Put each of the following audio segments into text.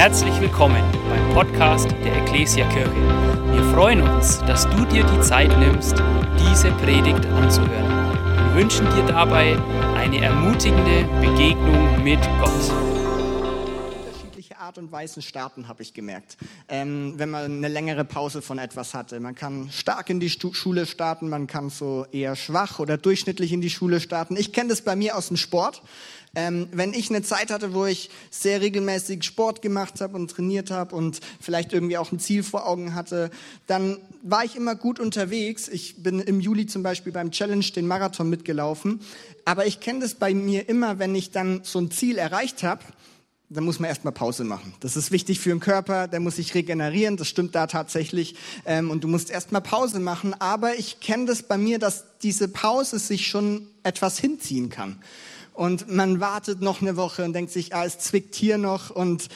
Herzlich willkommen beim Podcast der Ecclesia Kirche. Wir freuen uns, dass du dir die Zeit nimmst, diese Predigt anzuhören. Wir wünschen dir dabei eine ermutigende Begegnung mit Gott. unterschiedliche Art und Weisen starten, habe ich gemerkt. Ähm, wenn man eine längere Pause von etwas hatte. Man kann stark in die Stu Schule starten, man kann so eher schwach oder durchschnittlich in die Schule starten. Ich kenne das bei mir aus dem Sport. Ähm, wenn ich eine Zeit hatte, wo ich sehr regelmäßig Sport gemacht habe und trainiert habe und vielleicht irgendwie auch ein Ziel vor Augen hatte, dann war ich immer gut unterwegs. Ich bin im Juli zum Beispiel beim Challenge den Marathon mitgelaufen. Aber ich kenne das bei mir immer, wenn ich dann so ein Ziel erreicht habe, dann muss man erstmal Pause machen. Das ist wichtig für den Körper, der muss sich regenerieren, das stimmt da tatsächlich. Ähm, und du musst erstmal Pause machen. Aber ich kenne das bei mir, dass diese Pause sich schon etwas hinziehen kann. Und man wartet noch eine Woche und denkt sich, ah, es zwickt hier noch und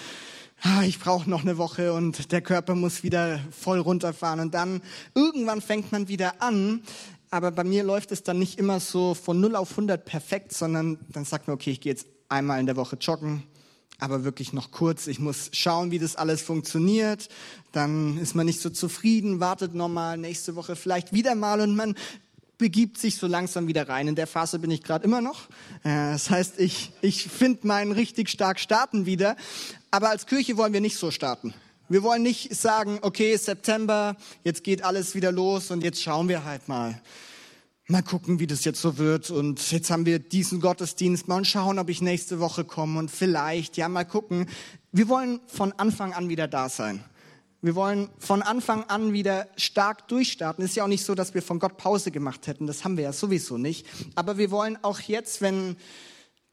ah, ich brauche noch eine Woche und der Körper muss wieder voll runterfahren. Und dann irgendwann fängt man wieder an. Aber bei mir läuft es dann nicht immer so von 0 auf 100 perfekt, sondern dann sagt man, okay, ich gehe jetzt einmal in der Woche joggen, aber wirklich noch kurz. Ich muss schauen, wie das alles funktioniert. Dann ist man nicht so zufrieden, wartet nochmal nächste Woche vielleicht wieder mal und man begibt sich so langsam wieder rein. In der Phase bin ich gerade immer noch. Äh, Das heißt, ich, ich finde meinen richtig stark starten wieder. Aber als Kirche wollen wir nicht so starten. Wir wollen nicht sagen, okay, September, jetzt geht alles wieder los und jetzt schauen wir halt mal. Mal gucken, wie das jetzt so wird. Und jetzt haben wir diesen Gottesdienst. Mal schauen, ob ich nächste Woche komme. Und vielleicht, ja, mal gucken. Wir wollen von Anfang an wieder da sein. Wir wollen von Anfang an wieder stark durchstarten. Ist ja auch nicht so, dass wir von Gott Pause gemacht hätten. Das haben wir ja sowieso nicht. Aber wir wollen auch jetzt, wenn,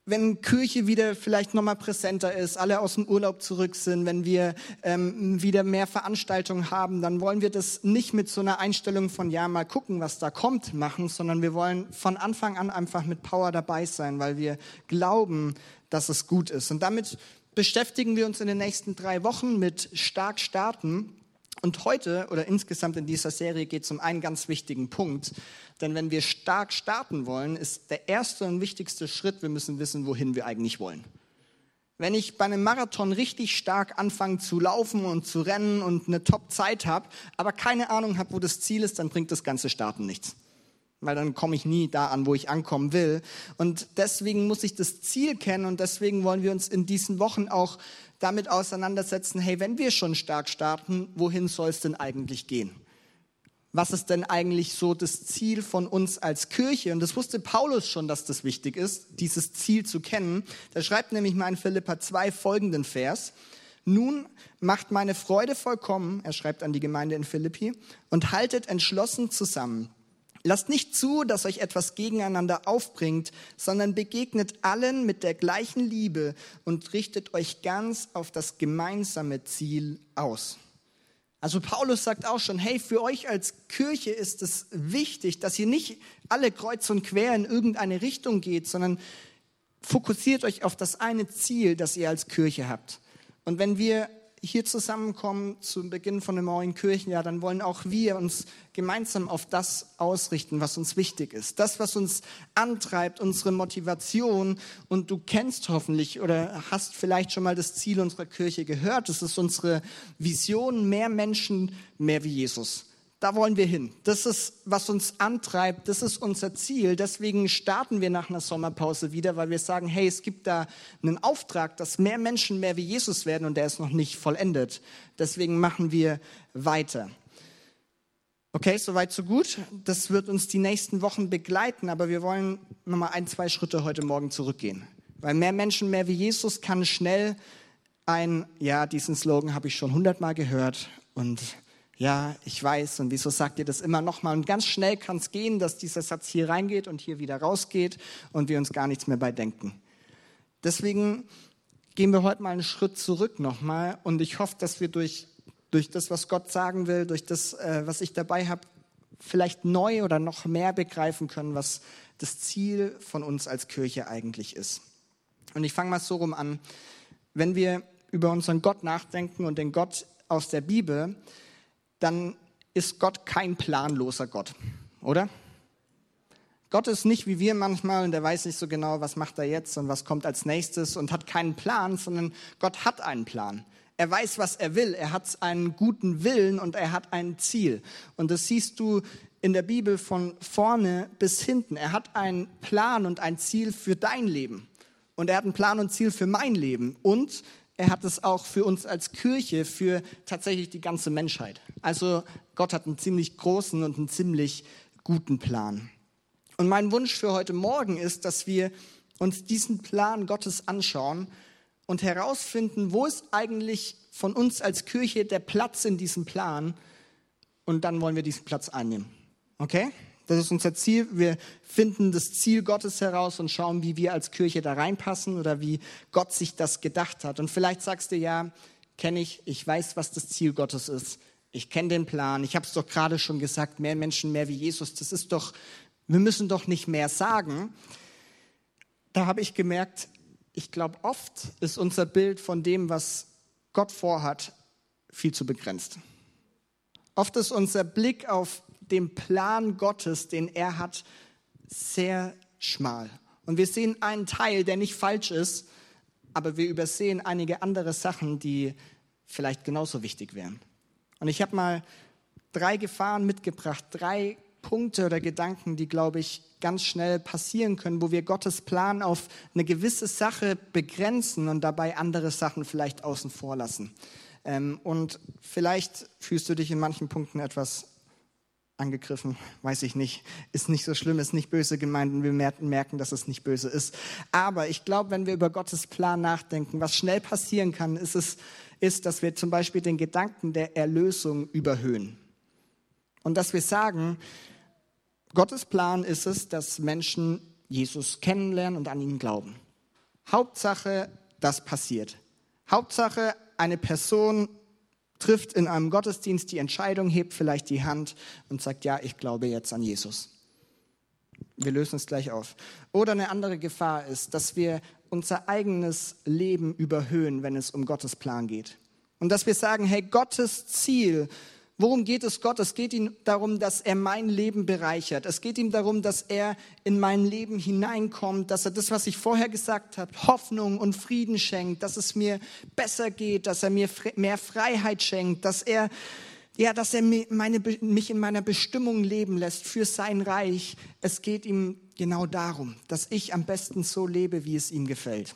wenn Kirche wieder vielleicht nochmal präsenter ist, alle aus dem Urlaub zurück sind, wenn wir ähm, wieder mehr Veranstaltungen haben, dann wollen wir das nicht mit so einer Einstellung von, ja, mal gucken, was da kommt, machen, sondern wir wollen von Anfang an einfach mit Power dabei sein, weil wir glauben, dass es gut ist. Und damit beschäftigen wir uns in den nächsten drei Wochen mit stark starten. Und heute oder insgesamt in dieser Serie geht es um einen ganz wichtigen Punkt. Denn wenn wir stark starten wollen, ist der erste und wichtigste Schritt, wir müssen wissen, wohin wir eigentlich wollen. Wenn ich bei einem Marathon richtig stark anfange zu laufen und zu rennen und eine Top-Zeit habe, aber keine Ahnung habe, wo das Ziel ist, dann bringt das ganze Starten nichts weil dann komme ich nie da an, wo ich ankommen will. Und deswegen muss ich das Ziel kennen und deswegen wollen wir uns in diesen Wochen auch damit auseinandersetzen, hey, wenn wir schon stark starten, wohin soll es denn eigentlich gehen? Was ist denn eigentlich so das Ziel von uns als Kirche? Und das wusste Paulus schon, dass das wichtig ist, dieses Ziel zu kennen. Der schreibt nämlich mal in Philippa 2 folgenden Vers. Nun macht meine Freude vollkommen, er schreibt an die Gemeinde in Philippi, und haltet entschlossen zusammen Lasst nicht zu, dass euch etwas gegeneinander aufbringt, sondern begegnet allen mit der gleichen Liebe und richtet euch ganz auf das gemeinsame Ziel aus. Also Paulus sagt auch schon, hey, für euch als Kirche ist es wichtig, dass ihr nicht alle kreuz und quer in irgendeine Richtung geht, sondern fokussiert euch auf das eine Ziel, das ihr als Kirche habt. Und wenn wir hier zusammenkommen zum Beginn von einem neuen Kirchenjahr, dann wollen auch wir uns gemeinsam auf das ausrichten, was uns wichtig ist. Das, was uns antreibt, unsere Motivation. Und du kennst hoffentlich oder hast vielleicht schon mal das Ziel unserer Kirche gehört. Das ist unsere Vision, mehr Menschen, mehr wie Jesus. Da wollen wir hin. Das ist, was uns antreibt. Das ist unser Ziel. Deswegen starten wir nach einer Sommerpause wieder, weil wir sagen, hey, es gibt da einen Auftrag, dass mehr Menschen mehr wie Jesus werden und der ist noch nicht vollendet. Deswegen machen wir weiter. Okay, soweit so gut. Das wird uns die nächsten Wochen begleiten, aber wir wollen nochmal ein, zwei Schritte heute Morgen zurückgehen. Weil mehr Menschen mehr wie Jesus kann schnell ein, ja, diesen Slogan habe ich schon hundertmal gehört und ja, ich weiß, und wieso sagt ihr das immer nochmal? Und ganz schnell kann es gehen, dass dieser Satz hier reingeht und hier wieder rausgeht und wir uns gar nichts mehr bei denken. Deswegen gehen wir heute mal einen Schritt zurück nochmal und ich hoffe, dass wir durch, durch das, was Gott sagen will, durch das, äh, was ich dabei habe, vielleicht neu oder noch mehr begreifen können, was das Ziel von uns als Kirche eigentlich ist. Und ich fange mal so rum an. Wenn wir über unseren Gott nachdenken und den Gott aus der Bibel, dann ist Gott kein planloser Gott, oder? Gott ist nicht wie wir manchmal und er weiß nicht so genau, was macht er jetzt und was kommt als nächstes und hat keinen Plan, sondern Gott hat einen Plan. Er weiß, was er will. Er hat einen guten Willen und er hat ein Ziel. Und das siehst du in der Bibel von vorne bis hinten. Er hat einen Plan und ein Ziel für dein Leben. Und er hat einen Plan und Ziel für mein Leben. Und er hat es auch für uns als Kirche, für tatsächlich die ganze Menschheit. Also Gott hat einen ziemlich großen und einen ziemlich guten Plan. Und mein Wunsch für heute Morgen ist, dass wir uns diesen Plan Gottes anschauen und herausfinden, wo ist eigentlich von uns als Kirche der Platz in diesem Plan und dann wollen wir diesen Platz einnehmen. Okay? Das ist unser Ziel. Wir finden das Ziel Gottes heraus und schauen, wie wir als Kirche da reinpassen oder wie Gott sich das gedacht hat. Und vielleicht sagst du ja, kenne ich, ich weiß, was das Ziel Gottes ist. Ich kenne den Plan. Ich habe es doch gerade schon gesagt, mehr Menschen, mehr wie Jesus. Das ist doch, wir müssen doch nicht mehr sagen. Da habe ich gemerkt, ich glaube, oft ist unser Bild von dem, was Gott vorhat, viel zu begrenzt. Oft ist unser Blick auf den Plan Gottes, den er hat, sehr schmal. Und wir sehen einen Teil, der nicht falsch ist, aber wir übersehen einige andere Sachen, die vielleicht genauso wichtig wären. Und ich habe mal drei Gefahren mitgebracht, drei Punkte oder Gedanken, die, glaube ich, ganz schnell passieren können, wo wir Gottes Plan auf eine gewisse Sache begrenzen und dabei andere Sachen vielleicht außen vor lassen. Ähm, und vielleicht fühlst du dich in manchen Punkten etwas angegriffen, weiß ich nicht. Ist nicht so schlimm, ist nicht böse gemeint und wir merken, dass es nicht böse ist. Aber ich glaube, wenn wir über Gottes Plan nachdenken, was schnell passieren kann, ist es, ist, dass wir zum Beispiel den Gedanken der Erlösung überhöhen. Und dass wir sagen, Gottes Plan ist es, dass Menschen Jesus kennenlernen und an ihn glauben. Hauptsache, das passiert. Hauptsache, eine Person trifft in einem Gottesdienst die Entscheidung, hebt vielleicht die Hand und sagt, ja, ich glaube jetzt an Jesus. Wir lösen es gleich auf. Oder eine andere Gefahr ist, dass wir unser eigenes Leben überhöhen, wenn es um Gottes Plan geht. Und dass wir sagen, hey, Gottes Ziel Worum geht es Gott? Es geht ihm darum, dass er mein Leben bereichert. Es geht ihm darum, dass er in mein Leben hineinkommt, dass er das, was ich vorher gesagt habe, Hoffnung und Frieden schenkt, dass es mir besser geht, dass er mir mehr Freiheit schenkt, dass er, ja, dass er meine, mich in meiner Bestimmung leben lässt für sein Reich. Es geht ihm genau darum, dass ich am besten so lebe, wie es ihm gefällt.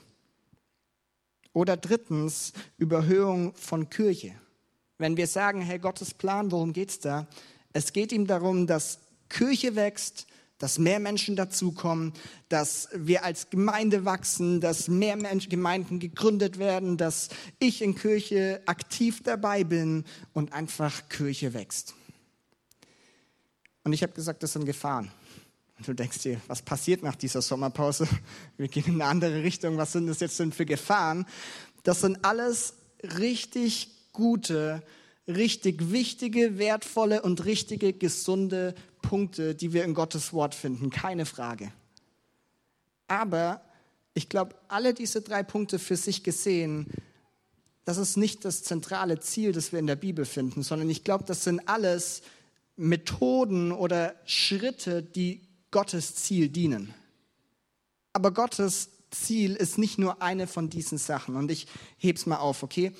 Oder drittens, Überhöhung von Kirche. Wenn wir sagen, hey, Gottes Plan, worum geht's da? Es geht ihm darum, dass Kirche wächst, dass mehr Menschen dazukommen, dass wir als Gemeinde wachsen, dass mehr Menschen, Gemeinden gegründet werden, dass ich in Kirche aktiv dabei bin und einfach Kirche wächst. Und ich habe gesagt, das sind Gefahren. Und du denkst dir, was passiert nach dieser Sommerpause? Wir gehen in eine andere Richtung. Was sind das jetzt denn für Gefahren? Das sind alles richtig gute, richtig wichtige, wertvolle und richtige, gesunde Punkte, die wir in Gottes Wort finden, keine Frage. Aber ich glaube, alle diese drei Punkte für sich gesehen, das ist nicht das zentrale Ziel, das wir in der Bibel finden, sondern ich glaube, das sind alles Methoden oder Schritte, die Gottes Ziel dienen. Aber Gottes Ziel ist nicht nur eine von diesen Sachen. Und ich heb's mal auf, okay?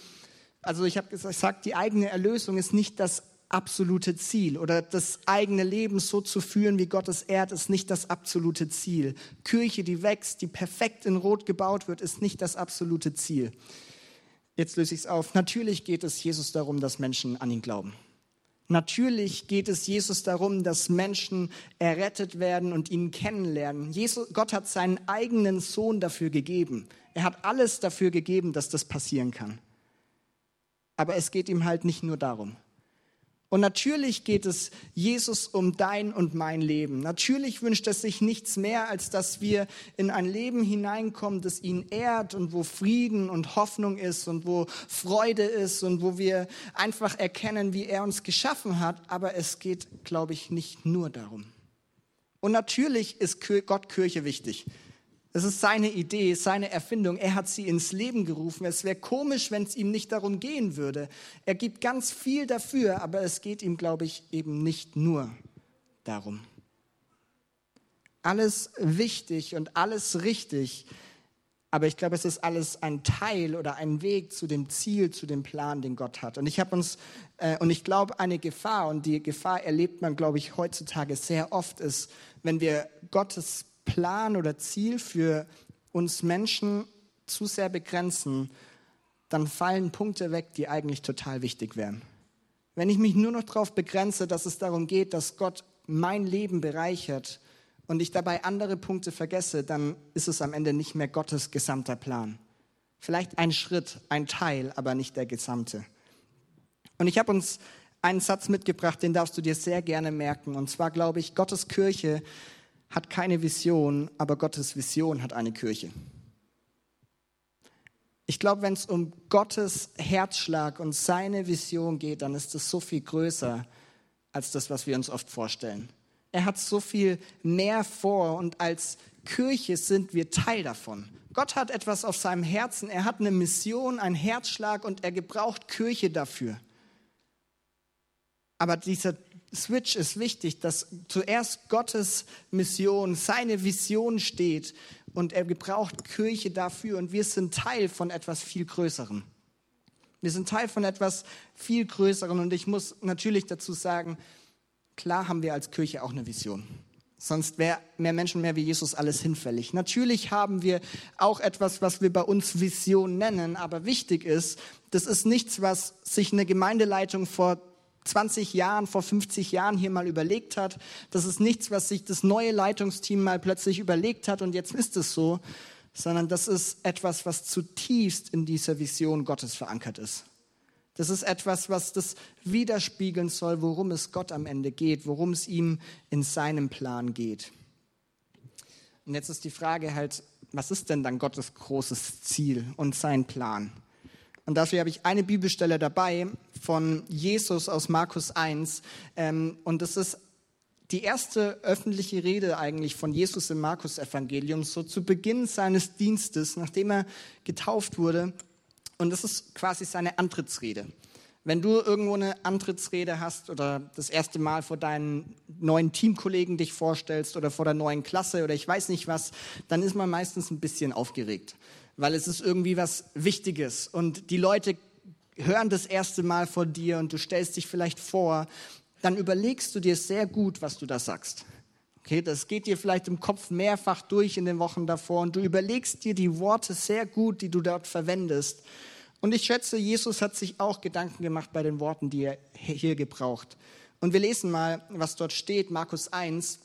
Also ich habe gesagt, die eigene Erlösung ist nicht das absolute Ziel oder das eigene Leben so zu führen, wie Gott es ehrt, ist nicht das absolute Ziel. Kirche, die wächst, die perfekt in Rot gebaut wird, ist nicht das absolute Ziel. Jetzt löse ich es auf. Natürlich geht es Jesus darum, dass Menschen an ihn glauben. Natürlich geht es Jesus darum, dass Menschen errettet werden und ihn kennenlernen. Jesus, Gott hat seinen eigenen Sohn dafür gegeben. Er hat alles dafür gegeben, dass das passieren kann. Aber es geht ihm halt nicht nur darum. Und natürlich geht es Jesus um dein und mein Leben. Natürlich wünscht er sich nichts mehr, als dass wir in ein Leben hineinkommen, das ihn ehrt und wo Frieden und Hoffnung ist und wo Freude ist und wo wir einfach erkennen, wie er uns geschaffen hat. Aber es geht, glaube ich, nicht nur darum. Und natürlich ist Gott Kirche wichtig. Es ist seine Idee, seine Erfindung. Er hat sie ins Leben gerufen. Es wäre komisch, wenn es ihm nicht darum gehen würde. Er gibt ganz viel dafür, aber es geht ihm, glaube ich, eben nicht nur darum. Alles wichtig und alles richtig, Aber ich glaube, es ist alles ein Teil oder ein Weg zu dem Ziel, zu dem Plan, den Gott hat. Und ich habe uns, äh, und ich glaube, eine Gefahr, und die Gefahr erlebt man, glaube ich, heutzutage sehr oft, ist, wenn wir Gottes Plan oder Ziel für uns Menschen zu sehr begrenzen, dann fallen Punkte weg, die eigentlich total wichtig wären. Wenn ich mich nur noch darauf begrenze, dass es darum geht, dass Gott mein Leben bereichert und ich dabei andere Punkte vergesse, dann ist es am Ende nicht mehr Gottes gesamter Plan. Vielleicht ein Schritt, ein Teil, aber nicht der gesamte. Und ich habe uns einen Satz mitgebracht, den darfst du dir sehr gerne merken. Und zwar glaube ich, Gottes Kirche hat keine Vision, aber Gottes Vision hat eine Kirche. Ich glaube, wenn es um Gottes Herzschlag und seine Vision geht, dann ist es so viel größer als das, was wir uns oft vorstellen. Er hat so viel mehr vor und als Kirche sind wir Teil davon. Gott hat etwas auf seinem Herzen, er hat eine Mission, einen Herzschlag und er gebraucht Kirche dafür. Aber dieser Switch ist wichtig, dass zuerst Gottes Mission, seine Vision steht und er gebraucht Kirche dafür und wir sind Teil von etwas viel Größerem. Wir sind Teil von etwas viel Größerem und ich muss natürlich dazu sagen, klar haben wir als Kirche auch eine Vision. Sonst wäre mehr Menschen mehr wie Jesus alles hinfällig. Natürlich haben wir auch etwas, was wir bei uns Vision nennen, aber wichtig ist, das ist nichts, was sich eine Gemeindeleitung vor 20 Jahren, vor 50 Jahren hier mal überlegt hat. Das ist nichts, was sich das neue Leitungsteam mal plötzlich überlegt hat und jetzt ist es so, sondern das ist etwas, was zutiefst in dieser Vision Gottes verankert ist. Das ist etwas, was das widerspiegeln soll, worum es Gott am Ende geht, worum es ihm in seinem Plan geht. Und jetzt ist die Frage halt, was ist denn dann Gottes großes Ziel und sein Plan? Und dafür habe ich eine Bibelstelle dabei von Jesus aus Markus 1. Ähm, und das ist die erste öffentliche Rede eigentlich von Jesus im Markus-Evangelium, so zu Beginn seines Dienstes, nachdem er getauft wurde. Und das ist quasi seine Antrittsrede. Wenn du irgendwo eine Antrittsrede hast oder das erste Mal vor deinen neuen Teamkollegen dich vorstellst oder vor der neuen Klasse oder ich weiß nicht was, dann ist man meistens ein bisschen aufgeregt weil es ist irgendwie was Wichtiges und die Leute hören das erste Mal von dir und du stellst dich vielleicht vor, dann überlegst du dir sehr gut, was du da sagst. Okay, das geht dir vielleicht im Kopf mehrfach durch in den Wochen davor und du überlegst dir die Worte sehr gut, die du dort verwendest. Und ich schätze, Jesus hat sich auch Gedanken gemacht bei den Worten, die er hier gebraucht. Und wir lesen mal, was dort steht, Markus 1,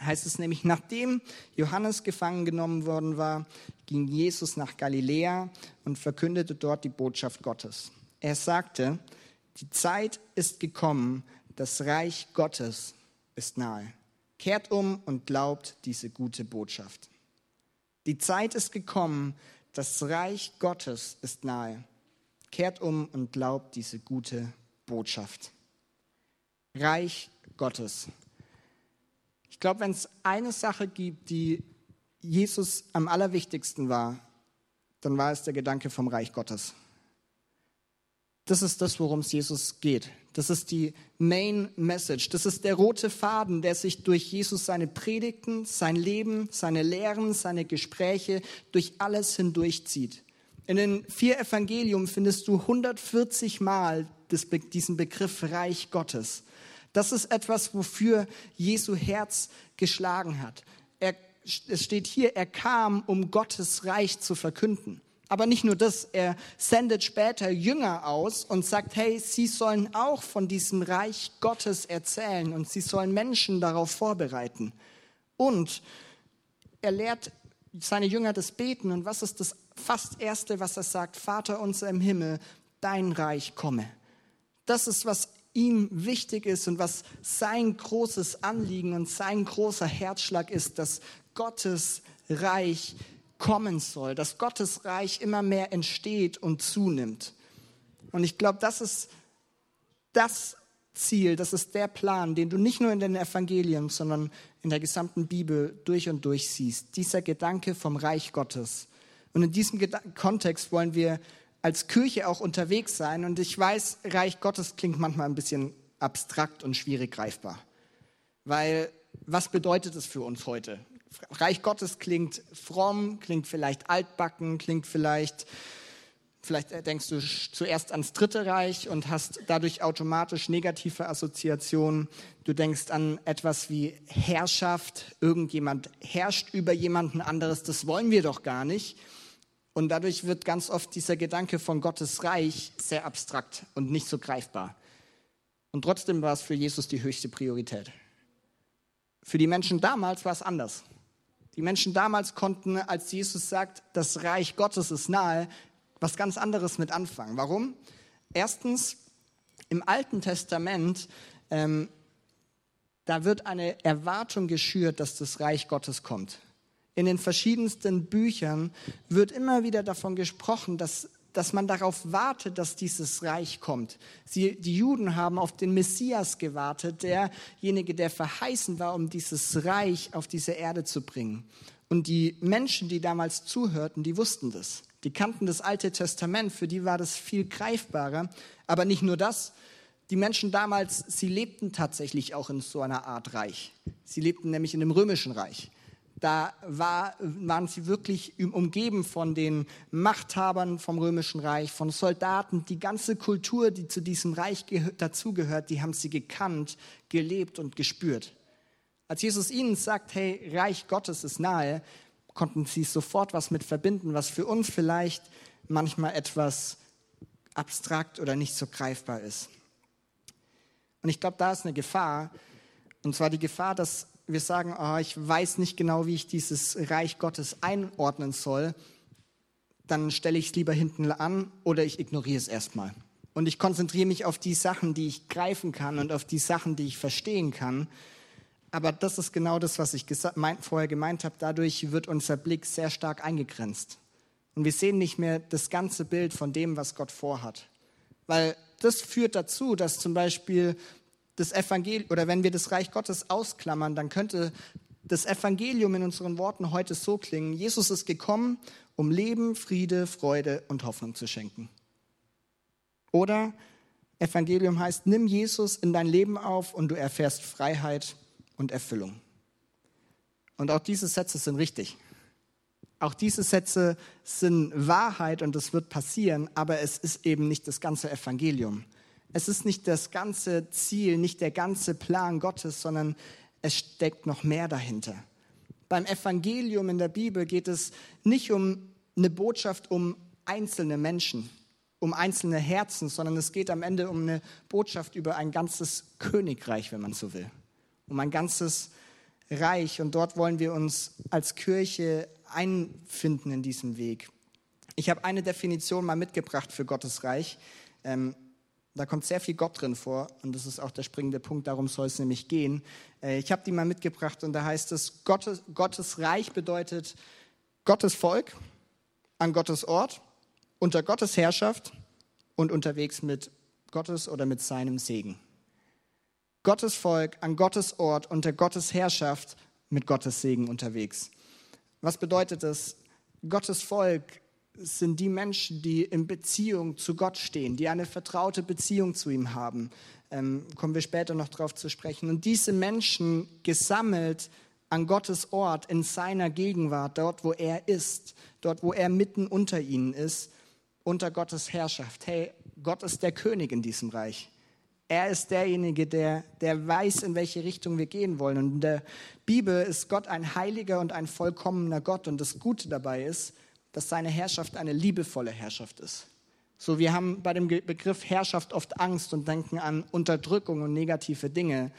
heißt es nämlich, nachdem Johannes gefangen genommen worden war, ging Jesus nach Galiläa und verkündete dort die Botschaft Gottes. Er sagte, die Zeit ist gekommen, das Reich Gottes ist nahe. Kehrt um und glaubt diese gute Botschaft. Die Zeit ist gekommen, das Reich Gottes ist nahe. Kehrt um und glaubt diese gute Botschaft. Reich Gottes. Ich glaube, wenn es eine Sache gibt, die Jesus am allerwichtigsten war, dann war es der Gedanke vom Reich Gottes. Das ist das, worum es Jesus geht. Das ist die Main Message. Das ist der rote Faden, der sich durch Jesus seine Predigten, sein Leben, seine Lehren, seine Gespräche durch alles hindurchzieht. In den vier Evangelium findest du 140 Mal diesen Begriff Reich Gottes. Das ist etwas, wofür Jesu Herz geschlagen hat. Er, es steht hier, er kam, um Gottes Reich zu verkünden. Aber nicht nur das, er sendet später Jünger aus und sagt, hey, sie sollen auch von diesem Reich Gottes erzählen und sie sollen Menschen darauf vorbereiten. Und er lehrt seine Jünger das Beten und was ist das fast Erste, was er sagt? Vater unser im Himmel, dein Reich komme. Das ist, was ihm wichtig ist und was sein großes Anliegen und sein großer Herzschlag ist, dass Gottes Reich kommen soll, dass Gottes Reich immer mehr entsteht und zunimmt. Und ich glaube, das ist das Ziel, das ist der Plan, den du nicht nur in den Evangelien, sondern in der gesamten Bibel durch und durch siehst. Dieser Gedanke vom Reich Gottes. Und in diesem Kontext wollen wir als Kirche auch unterwegs sein. Und ich weiß, Reich Gottes klingt manchmal ein bisschen abstrakt und schwierig greifbar. Weil was bedeutet es für uns heute? Reich Gottes klingt fromm, klingt vielleicht altbacken, klingt vielleicht, vielleicht denkst du zuerst ans Dritte Reich und hast dadurch automatisch negative Assoziationen. Du denkst an etwas wie Herrschaft, irgendjemand herrscht über jemanden anderes, das wollen wir doch gar nicht. Und dadurch wird ganz oft dieser Gedanke von Gottes Reich sehr abstrakt und nicht so greifbar. Und trotzdem war es für Jesus die höchste Priorität. Für die Menschen damals war es anders. Die Menschen damals konnten, als Jesus sagt, das Reich Gottes ist nahe, was ganz anderes mit anfangen. Warum? Erstens, im Alten Testament, ähm, da wird eine Erwartung geschürt, dass das Reich Gottes kommt. In den verschiedensten Büchern wird immer wieder davon gesprochen, dass, dass man darauf wartet, dass dieses Reich kommt. Sie, die Juden haben auf den Messias gewartet, derjenige, der verheißen war, um dieses Reich auf diese Erde zu bringen. Und die Menschen, die damals zuhörten, die wussten das. Die kannten das Alte Testament, für die war das viel greifbarer. Aber nicht nur das. Die Menschen damals, sie lebten tatsächlich auch in so einer Art Reich. Sie lebten nämlich in dem römischen Reich. Da war, waren sie wirklich umgeben von den Machthabern vom Römischen Reich, von Soldaten. Die ganze Kultur, die zu diesem Reich dazugehört, die haben sie gekannt, gelebt und gespürt. Als Jesus ihnen sagt, hey, Reich Gottes ist nahe, konnten sie sofort was mit verbinden, was für uns vielleicht manchmal etwas abstrakt oder nicht so greifbar ist. Und ich glaube, da ist eine Gefahr, und zwar die Gefahr, dass wir sagen, oh, ich weiß nicht genau, wie ich dieses Reich Gottes einordnen soll, dann stelle ich es lieber hinten an oder ich ignoriere es erstmal. Und ich konzentriere mich auf die Sachen, die ich greifen kann und auf die Sachen, die ich verstehen kann. Aber das ist genau das, was ich vorher gemeint habe. Dadurch wird unser Blick sehr stark eingegrenzt. Und wir sehen nicht mehr das ganze Bild von dem, was Gott vorhat. Weil das führt dazu, dass zum Beispiel das Evangelium, oder wenn wir das Reich Gottes ausklammern, dann könnte das Evangelium in unseren Worten heute so klingen. Jesus ist gekommen, um Leben, Friede, Freude und Hoffnung zu schenken. Oder Evangelium heißt, nimm Jesus in dein Leben auf und du erfährst Freiheit und Erfüllung. Und auch diese Sätze sind richtig. Auch diese Sätze sind Wahrheit und es wird passieren, aber es ist eben nicht das ganze Evangelium. Es ist nicht das ganze Ziel, nicht der ganze Plan Gottes, sondern es steckt noch mehr dahinter. Beim Evangelium in der Bibel geht es nicht um eine Botschaft um einzelne Menschen, um einzelne Herzen, sondern es geht am Ende um eine Botschaft über ein ganzes Königreich, wenn man so will. Um ein ganzes Reich. Und dort wollen wir uns als Kirche einfinden in diesem Weg. Ich habe eine Definition mal mitgebracht für Gottes Reich. Ähm, da kommt sehr viel Gott drin vor und das ist auch der springende Punkt, darum soll es nämlich gehen. Äh, ich habe die mal mitgebracht und da heißt es, Gottes, Gottes Reich bedeutet Gottes Volk an Gottes Ort, unter Gottes Herrschaft und unterwegs mit Gottes oder mit seinem Segen. Gottes Volk an Gottes Ort, unter Gottes Herrschaft mit Gottes Segen unterwegs. Was bedeutet das? Gottes Volk sind die Menschen, die in Beziehung zu Gott stehen, die eine vertraute Beziehung zu ihm haben. Ähm, kommen wir später noch darauf zu sprechen. Und diese Menschen gesammelt an Gottes Ort, in seiner Gegenwart, dort, wo er ist, dort, wo er mitten unter ihnen ist, unter Gottes Herrschaft. Hey, Gott ist der König in diesem Reich. Er ist derjenige, der, der weiß, in welche Richtung wir gehen wollen. Und in der Bibel ist Gott ein heiliger und ein vollkommener Gott. Und das Gute dabei ist, dass seine Herrschaft eine liebevolle Herrschaft ist. So, wir haben bei dem Begriff Herrschaft oft Angst und denken an Unterdrückung und negative Dinge.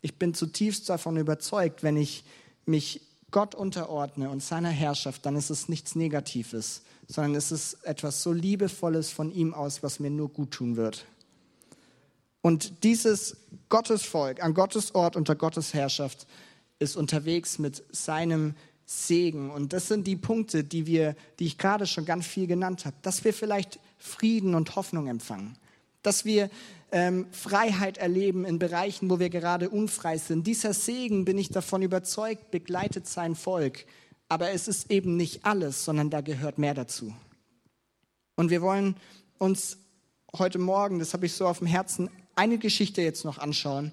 Ich bin zutiefst davon überzeugt, wenn ich mich Gott unterordne und seiner Herrschaft, dann ist es nichts Negatives, sondern es ist etwas so Liebevolles von ihm aus, was mir nur gut tun wird. Und dieses Gottesvolk an Gottes Ort unter Gottes Herrschaft ist unterwegs mit seinem Segen. Und das sind die Punkte, die wir, die ich gerade schon ganz viel genannt habe, dass wir vielleicht Frieden und Hoffnung empfangen, dass wir ähm, Freiheit erleben in Bereichen, wo wir gerade unfrei sind. Dieser Segen, bin ich davon überzeugt, begleitet sein Volk. Aber es ist eben nicht alles, sondern da gehört mehr dazu. Und wir wollen uns heute Morgen, das habe ich so auf dem Herzen, eine Geschichte jetzt noch anschauen,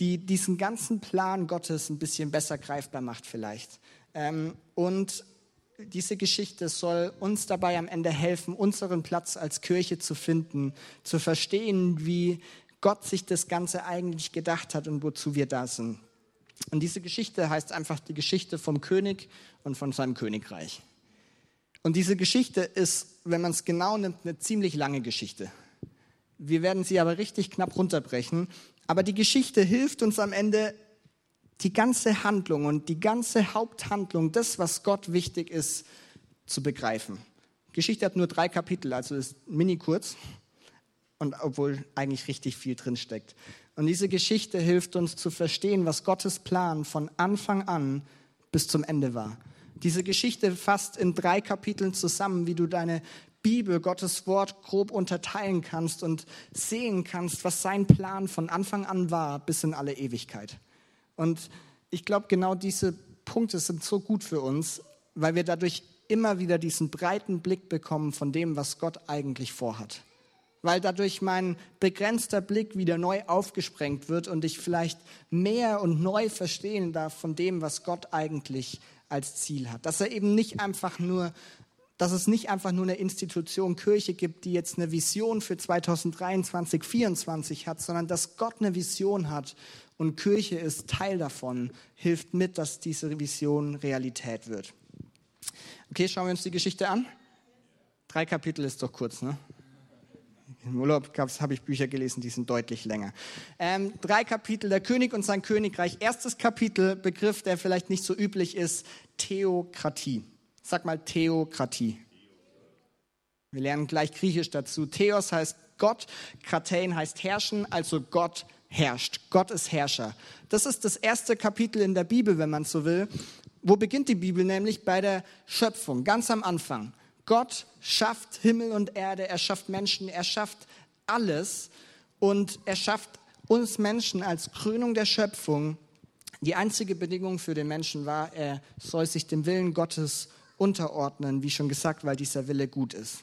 die diesen ganzen Plan Gottes ein bisschen besser greifbar macht vielleicht. Ähm, und diese Geschichte soll uns dabei am Ende helfen, unseren Platz als Kirche zu finden, zu verstehen, wie Gott sich das Ganze eigentlich gedacht hat und wozu wir da sind. Und diese Geschichte heißt einfach die Geschichte vom König und von seinem Königreich. Und diese Geschichte ist, wenn man es genau nimmt, eine ziemlich lange Geschichte. Wir werden sie aber richtig knapp runterbrechen. Aber die Geschichte hilft uns am Ende, die ganze Handlung und die ganze Haupthandlung, das, was Gott wichtig ist, zu begreifen. Geschichte hat nur drei Kapitel, also ist mini kurz und obwohl eigentlich richtig viel drin steckt. Und diese Geschichte hilft uns zu verstehen, was Gottes Plan von Anfang an bis zum Ende war. Diese Geschichte fasst in drei Kapiteln zusammen, wie du deine Bibel, Gottes Wort grob unterteilen kannst und sehen kannst, was sein Plan von Anfang an war bis in alle Ewigkeit. Und ich glaube, genau diese Punkte sind so gut für uns, weil wir dadurch immer wieder diesen breiten Blick bekommen von dem, was Gott eigentlich vorhat weil dadurch mein begrenzter Blick wieder neu aufgesprengt wird und ich vielleicht mehr und neu verstehen darf von dem, was Gott eigentlich als Ziel hat. Dass er eben nicht einfach nur, dass es nicht einfach nur eine Institution Kirche gibt, die jetzt eine Vision für 2023, 2024 hat, sondern dass Gott eine Vision hat und Kirche ist Teil davon, hilft mit, dass diese Vision Realität wird. Okay, schauen wir uns die Geschichte an. Drei Kapitel ist doch kurz, ne? Im Urlaub habe ich Bücher gelesen, die sind deutlich länger. Ähm, drei Kapitel, der König und sein Königreich. Erstes Kapitel, Begriff, der vielleicht nicht so üblich ist, Theokratie. Sag mal Theokratie. Wir lernen gleich Griechisch dazu. Theos heißt Gott, Kratein heißt herrschen, also Gott herrscht. Gott ist Herrscher. Das ist das erste Kapitel in der Bibel, wenn man so will. Wo beginnt die Bibel? Nämlich bei der Schöpfung, ganz am Anfang. Gott schafft Himmel und Erde, er schafft Menschen, er schafft alles und er schafft uns Menschen als Krönung der Schöpfung. Die einzige Bedingung für den Menschen war, er soll sich dem Willen Gottes unterordnen, wie schon gesagt, weil dieser Wille gut ist.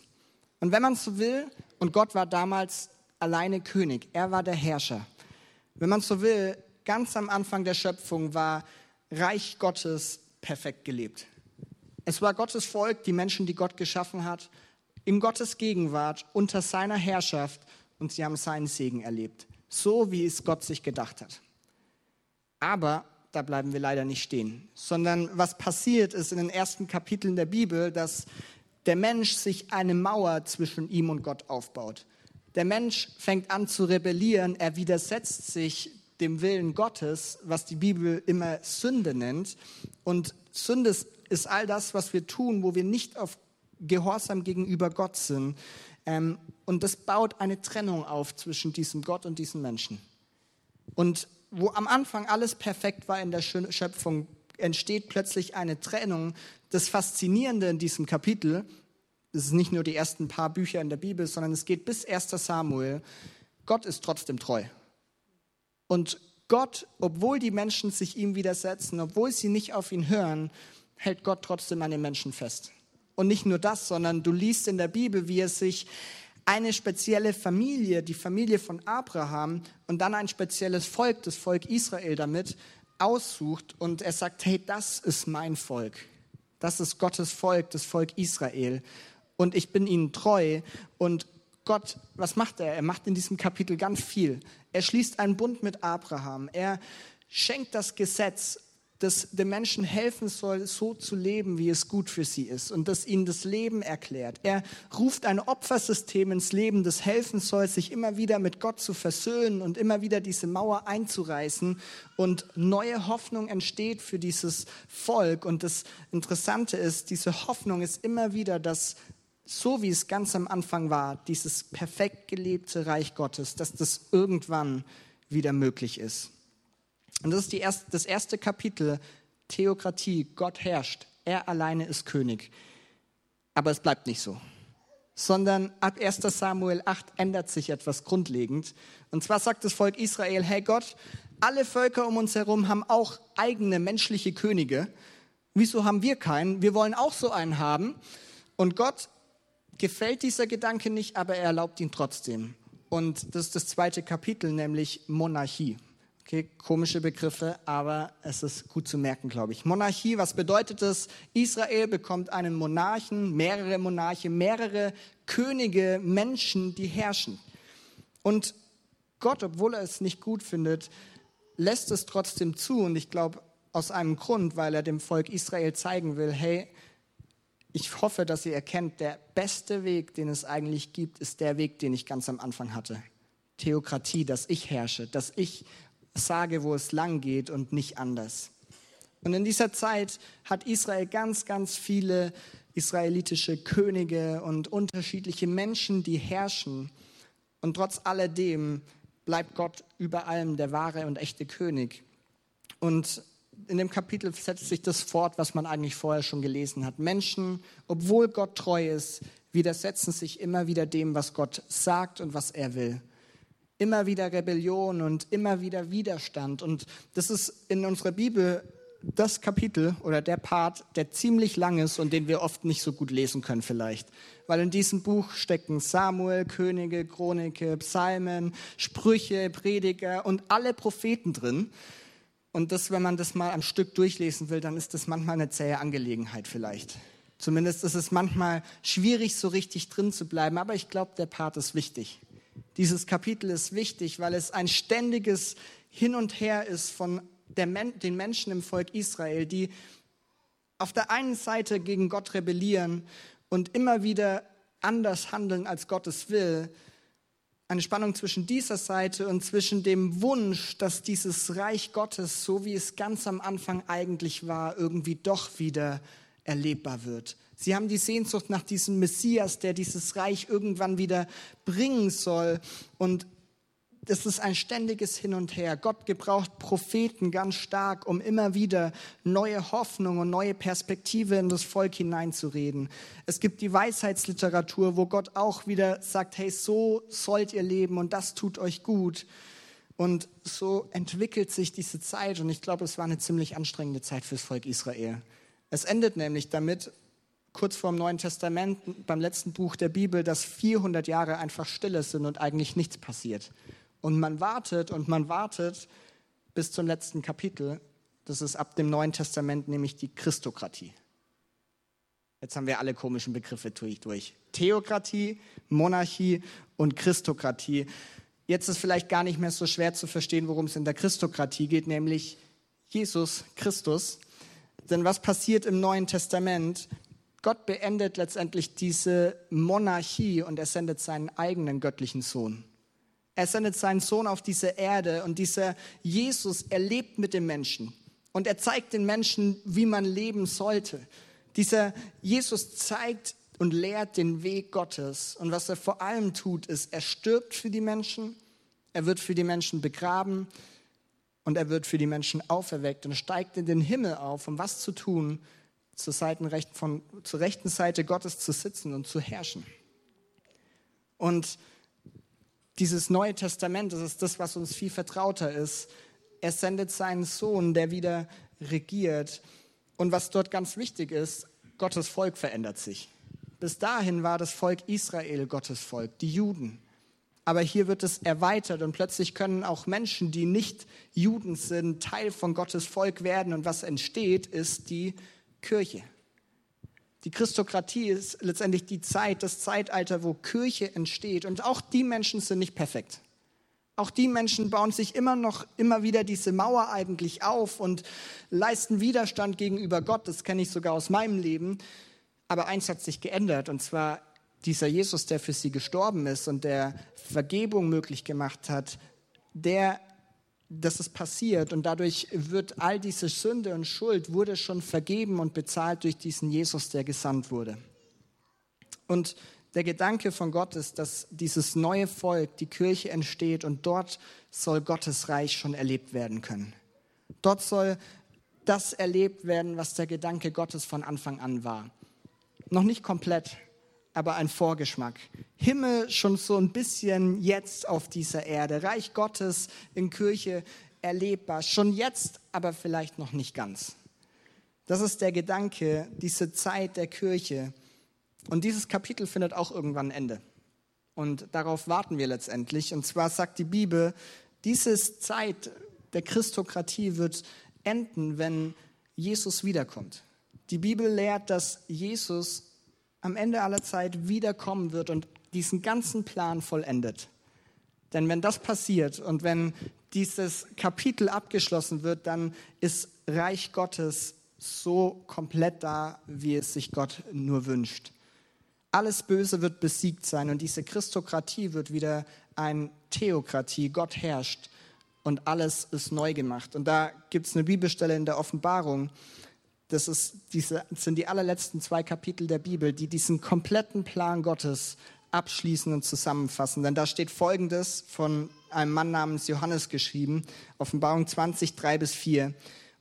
Und wenn man so will, und Gott war damals alleine König, er war der Herrscher. Wenn man so will, ganz am Anfang der Schöpfung war Reich Gottes perfekt gelebt. Es war Gottes Volk, die Menschen, die Gott geschaffen hat, in Gottes Gegenwart, unter seiner Herrschaft und sie haben seinen Segen erlebt. So, wie es Gott sich gedacht hat. Aber da bleiben wir leider nicht stehen, sondern was passiert ist in den ersten Kapiteln der Bibel, dass der Mensch sich eine Mauer zwischen ihm und Gott aufbaut. Der Mensch fängt an zu rebellieren, er widersetzt sich dem Willen Gottes, was die Bibel immer Sünde nennt. Und Sünde ist all das, was wir tun, wo wir nicht auf Gehorsam gegenüber Gott sind. Ähm, und das baut eine Trennung auf zwischen diesem Gott und diesem Menschen. Und wo am Anfang alles perfekt war in der Schöpfung, entsteht plötzlich eine Trennung. Das Faszinierende in diesem Kapitel, das ist nicht nur die ersten paar Bücher in der Bibel, sondern es geht bis 1 Samuel. Gott ist trotzdem treu. Und Gott, obwohl die Menschen sich ihm widersetzen, obwohl sie nicht auf ihn hören, hält Gott trotzdem an den Menschen fest. Und nicht nur das, sondern du liest in der Bibel, wie es sich eine spezielle Familie, die Familie von Abraham und dann ein spezielles Volk, das Volk Israel damit aussucht und er sagt, hey, das ist mein Volk. Das ist Gottes Volk, das Volk Israel. Und ich bin ihnen treu. Und Gott, was macht er? Er macht in diesem Kapitel ganz viel. Er schließt einen Bund mit Abraham. Er schenkt das Gesetz das den Menschen helfen soll, so zu leben, wie es gut für sie ist und das ihnen das Leben erklärt. Er ruft ein Opfersystem ins Leben, das helfen soll, sich immer wieder mit Gott zu versöhnen und immer wieder diese Mauer einzureißen und neue Hoffnung entsteht für dieses Volk. Und das Interessante ist, diese Hoffnung ist immer wieder das so wie es ganz am Anfang war, dieses perfekt gelebte Reich Gottes, dass das irgendwann wieder möglich ist. Und das ist erste, das erste Kapitel, Theokratie, Gott herrscht, er alleine ist König. Aber es bleibt nicht so, sondern ab 1 Samuel 8 ändert sich etwas grundlegend. Und zwar sagt das Volk Israel, hey Gott, alle Völker um uns herum haben auch eigene menschliche Könige. Wieso haben wir keinen? Wir wollen auch so einen haben. Und Gott gefällt dieser Gedanke nicht, aber er erlaubt ihn trotzdem. Und das ist das zweite Kapitel, nämlich Monarchie. Okay, komische Begriffe, aber es ist gut zu merken, glaube ich. Monarchie, was bedeutet es? Israel bekommt einen Monarchen, mehrere Monarche, mehrere Könige, Menschen, die herrschen. Und Gott, obwohl er es nicht gut findet, lässt es trotzdem zu. Und ich glaube, aus einem Grund, weil er dem Volk Israel zeigen will, hey, ich hoffe, dass ihr erkennt, der beste Weg, den es eigentlich gibt, ist der Weg, den ich ganz am Anfang hatte. Theokratie, dass ich herrsche, dass ich sage, wo es lang geht und nicht anders. Und in dieser Zeit hat Israel ganz, ganz viele israelitische Könige und unterschiedliche Menschen, die herrschen. Und trotz alledem bleibt Gott über allem der wahre und echte König. Und in dem Kapitel setzt sich das fort, was man eigentlich vorher schon gelesen hat. Menschen, obwohl Gott treu ist, widersetzen sich immer wieder dem, was Gott sagt und was er will immer wieder Rebellion und immer wieder Widerstand. Und das ist in unserer Bibel das Kapitel oder der Part, der ziemlich lang ist und den wir oft nicht so gut lesen können vielleicht. Weil in diesem Buch stecken Samuel, Könige, Chronike, Psalmen, Sprüche, Prediger und alle Propheten drin. Und das, wenn man das mal am Stück durchlesen will, dann ist das manchmal eine zähe Angelegenheit vielleicht. Zumindest ist es manchmal schwierig, so richtig drin zu bleiben. Aber ich glaube, der Part ist wichtig. Dieses Kapitel ist wichtig, weil es ein ständiges Hin und Her ist von Men den Menschen im Volk Israel, die auf der einen Seite gegen Gott rebellieren und immer wieder anders handeln, als Gott es will. Eine Spannung zwischen dieser Seite und zwischen dem Wunsch, dass dieses Reich Gottes, so wie es ganz am Anfang eigentlich war, irgendwie doch wieder erlebbar wird. Sie haben die Sehnsucht nach diesem Messias, der dieses Reich irgendwann wieder bringen soll. Und das ist ein ständiges Hin und Her. Gott gebraucht Propheten ganz stark, um immer wieder neue Hoffnung und neue Perspektive in das Volk hineinzureden. Es gibt die Weisheitsliteratur, wo Gott auch wieder sagt, hey, so sollt ihr leben und das tut euch gut. Und so entwickelt sich diese Zeit und ich glaube, es war eine ziemlich anstrengende Zeit fürs Volk Israel. Es endet nämlich damit, kurz vor dem Neuen Testament, beim letzten Buch der Bibel, dass 400 Jahre einfach Stille sind und eigentlich nichts passiert. Und man wartet und man wartet bis zum letzten Kapitel. Das ist ab dem Neuen Testament nämlich die Christokratie. Jetzt haben wir alle komischen Begriffe durch. Theokratie, Monarchie und Christokratie. Jetzt ist vielleicht gar nicht mehr so schwer zu verstehen, worum es in der Christokratie geht, nämlich Jesus Christus. Denn was passiert im Neuen Testament? Gott beendet letztendlich diese Monarchie und er sendet seinen eigenen göttlichen Sohn. Er sendet seinen Sohn auf diese Erde und dieser Jesus, er lebt mit den Menschen und er zeigt den Menschen, wie man leben sollte. Dieser Jesus zeigt und lehrt den Weg Gottes und was er vor allem tut, ist, er stirbt für die Menschen, er wird für die Menschen begraben und er wird für die Menschen auferweckt und steigt in den Himmel auf, um was zu tun, zur, von, zur rechten Seite Gottes zu sitzen und zu herrschen. Und dieses Neue Testament, das ist das, was uns viel vertrauter ist. Er sendet seinen Sohn, der wieder regiert. Und was dort ganz wichtig ist, Gottes Volk verändert sich. Bis dahin war das Volk Israel Gottes Volk, die Juden. Aber hier wird es erweitert und plötzlich können auch Menschen, die nicht Juden sind, Teil von Gottes Volk werden. Und was entsteht, ist die Kirche. Die Christokratie ist letztendlich die Zeit, das Zeitalter, wo Kirche entsteht. Und auch die Menschen sind nicht perfekt. Auch die Menschen bauen sich immer noch, immer wieder diese Mauer eigentlich auf und leisten Widerstand gegenüber Gott. Das kenne ich sogar aus meinem Leben. Aber eins hat sich geändert, und zwar dieser Jesus, der für sie gestorben ist und der Vergebung möglich gemacht hat, der das ist passiert und dadurch wird all diese Sünde und Schuld wurde schon vergeben und bezahlt durch diesen Jesus, der gesandt wurde. Und der Gedanke von Gott ist, dass dieses neue Volk, die Kirche entsteht und dort soll Gottes Reich schon erlebt werden können. Dort soll das erlebt werden, was der Gedanke Gottes von Anfang an war. Noch nicht komplett, aber ein Vorgeschmack. Himmel schon so ein bisschen jetzt auf dieser Erde, Reich Gottes in Kirche erlebbar, schon jetzt, aber vielleicht noch nicht ganz. Das ist der Gedanke, diese Zeit der Kirche. Und dieses Kapitel findet auch irgendwann ein Ende. Und darauf warten wir letztendlich. Und zwar sagt die Bibel, diese Zeit der Christokratie wird enden, wenn Jesus wiederkommt. Die Bibel lehrt, dass Jesus am Ende aller Zeit wiederkommen wird und diesen ganzen Plan vollendet. Denn wenn das passiert und wenn dieses Kapitel abgeschlossen wird, dann ist Reich Gottes so komplett da, wie es sich Gott nur wünscht. Alles Böse wird besiegt sein und diese Christokratie wird wieder eine Theokratie. Gott herrscht und alles ist neu gemacht. Und da gibt es eine Bibelstelle in der Offenbarung. Das, ist diese, sind die allerletzten zwei Kapitel der Bibel, die diesen kompletten Plan Gottes abschließen und zusammenfassen. Denn da steht Folgendes von einem Mann namens Johannes geschrieben, Offenbarung 20, 3 bis 4.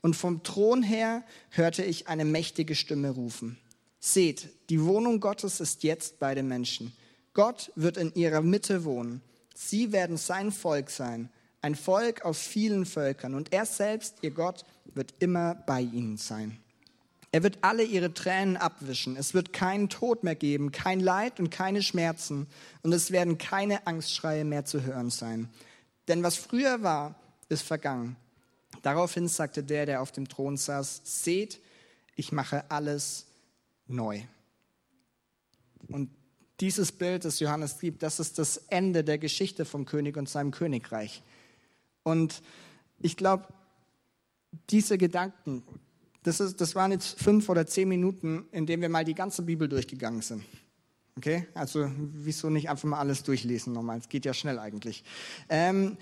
Und vom Thron her hörte ich eine mächtige Stimme rufen. Seht, die Wohnung Gottes ist jetzt bei den Menschen. Gott wird in ihrer Mitte wohnen. Sie werden sein Volk sein, ein Volk aus vielen Völkern. Und er selbst, ihr Gott, wird immer bei ihnen sein. Er wird alle ihre Tränen abwischen. Es wird keinen Tod mehr geben, kein Leid und keine Schmerzen. Und es werden keine Angstschreie mehr zu hören sein. Denn was früher war, ist vergangen. Daraufhin sagte der, der auf dem Thron saß, seht, ich mache alles neu. Und dieses Bild, das Johannes gibt, das ist das Ende der Geschichte vom König und seinem Königreich. Und ich glaube, diese Gedanken, das, ist, das waren jetzt fünf oder zehn Minuten, in denen wir mal die ganze Bibel durchgegangen sind. Okay, also wieso nicht einfach mal alles durchlesen nochmal? Es geht ja schnell eigentlich. Ähm,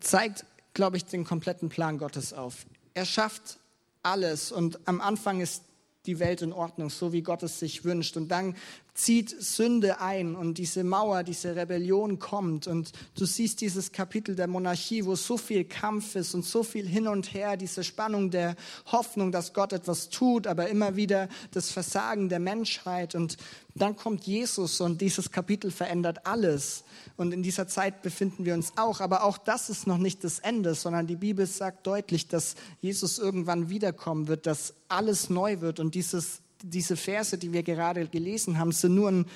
zeigt glaube ich, den kompletten Plan Gottes auf. Er schafft alles und am Anfang ist die Welt in Ordnung, so wie Gott es sich wünscht. Und dann zieht Sünde ein und diese Mauer, diese Rebellion kommt. Und du siehst dieses Kapitel der Monarchie, wo so viel Kampf ist und so viel hin und her, diese Spannung der Hoffnung, dass Gott etwas tut, aber immer wieder das Versagen der Menschheit. Und dann kommt Jesus und dieses Kapitel verändert alles. Und in dieser Zeit befinden wir uns auch. Aber auch das ist noch nicht das Ende, sondern die Bibel sagt deutlich, dass Jesus irgendwann wiederkommen wird, dass alles neu wird. Und dieses, diese Verse, die wir gerade gelesen haben, sind nur ein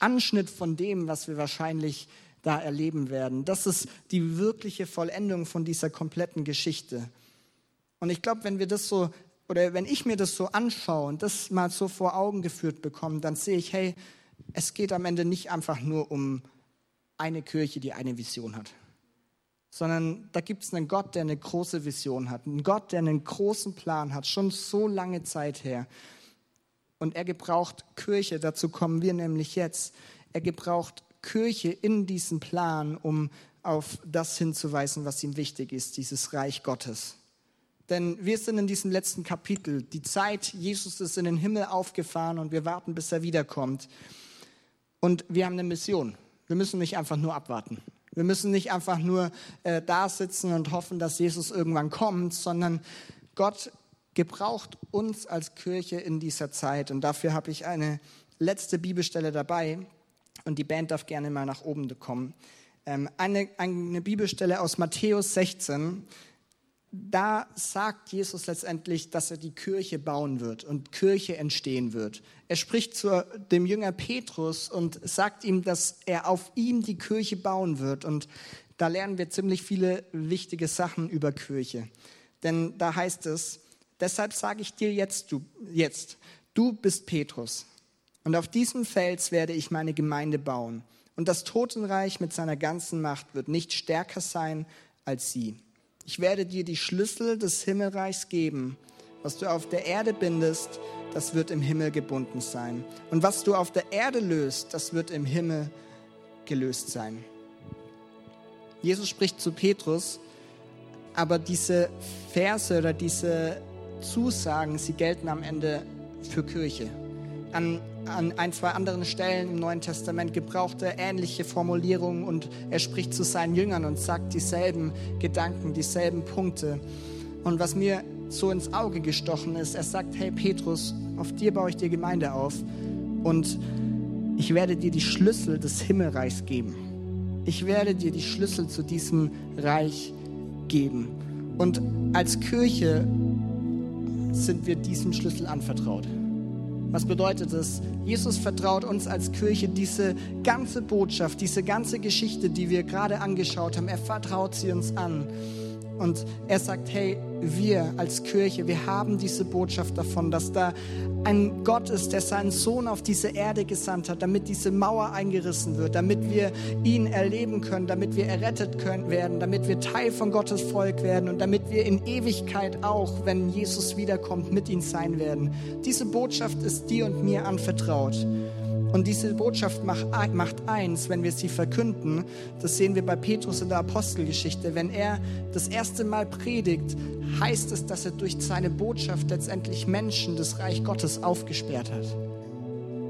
Anschnitt von dem, was wir wahrscheinlich da erleben werden. Das ist die wirkliche Vollendung von dieser kompletten Geschichte. Und ich glaube, wenn wir das so oder wenn ich mir das so anschaue und das mal so vor Augen geführt bekomme, dann sehe ich, hey, es geht am Ende nicht einfach nur um eine Kirche, die eine Vision hat, sondern da gibt es einen Gott, der eine große Vision hat, einen Gott, der einen großen Plan hat, schon so lange Zeit her. Und er gebraucht Kirche, dazu kommen wir nämlich jetzt. Er gebraucht Kirche in diesem Plan, um auf das hinzuweisen, was ihm wichtig ist, dieses Reich Gottes. Denn wir sind in diesem letzten Kapitel. Die Zeit, Jesus ist in den Himmel aufgefahren und wir warten, bis er wiederkommt. Und wir haben eine Mission. Wir müssen nicht einfach nur abwarten. Wir müssen nicht einfach nur äh, da sitzen und hoffen, dass Jesus irgendwann kommt, sondern Gott gebraucht uns als Kirche in dieser Zeit. Und dafür habe ich eine letzte Bibelstelle dabei. Und die Band darf gerne mal nach oben kommen. Ähm, eine, eine Bibelstelle aus Matthäus 16, da sagt Jesus letztendlich, dass er die Kirche bauen wird und Kirche entstehen wird. Er spricht zu dem Jünger Petrus und sagt ihm, dass er auf ihm die Kirche bauen wird. Und da lernen wir ziemlich viele wichtige Sachen über Kirche. Denn da heißt es, deshalb sage ich dir jetzt, du, jetzt, du bist Petrus. Und auf diesem Fels werde ich meine Gemeinde bauen. Und das Totenreich mit seiner ganzen Macht wird nicht stärker sein als sie ich werde dir die Schlüssel des Himmelreichs geben. Was du auf der Erde bindest, das wird im Himmel gebunden sein. Und was du auf der Erde löst, das wird im Himmel gelöst sein. Jesus spricht zu Petrus, aber diese Verse oder diese Zusagen, sie gelten am Ende für Kirche. An an ein, zwei anderen Stellen im Neuen Testament gebraucht er ähnliche Formulierungen und er spricht zu seinen Jüngern und sagt dieselben Gedanken, dieselben Punkte. Und was mir so ins Auge gestochen ist, er sagt, hey Petrus, auf dir baue ich die Gemeinde auf und ich werde dir die Schlüssel des Himmelreichs geben. Ich werde dir die Schlüssel zu diesem Reich geben. Und als Kirche sind wir diesem Schlüssel anvertraut. Was bedeutet es? Jesus vertraut uns als Kirche diese ganze Botschaft, diese ganze Geschichte, die wir gerade angeschaut haben. Er vertraut sie uns an. Und er sagt, hey, wir als Kirche, wir haben diese Botschaft davon, dass da ein Gott ist, der seinen Sohn auf diese Erde gesandt hat, damit diese Mauer eingerissen wird, damit wir ihn erleben können, damit wir errettet können werden, damit wir Teil von Gottes Volk werden und damit wir in Ewigkeit auch, wenn Jesus wiederkommt, mit ihm sein werden. Diese Botschaft ist dir und mir anvertraut. Und diese Botschaft macht, eins, wenn wir sie verkünden. Das sehen wir bei Petrus in der Apostelgeschichte. Wenn er das erste Mal predigt, heißt es, dass er durch seine Botschaft letztendlich Menschen des Reich Gottes aufgesperrt hat.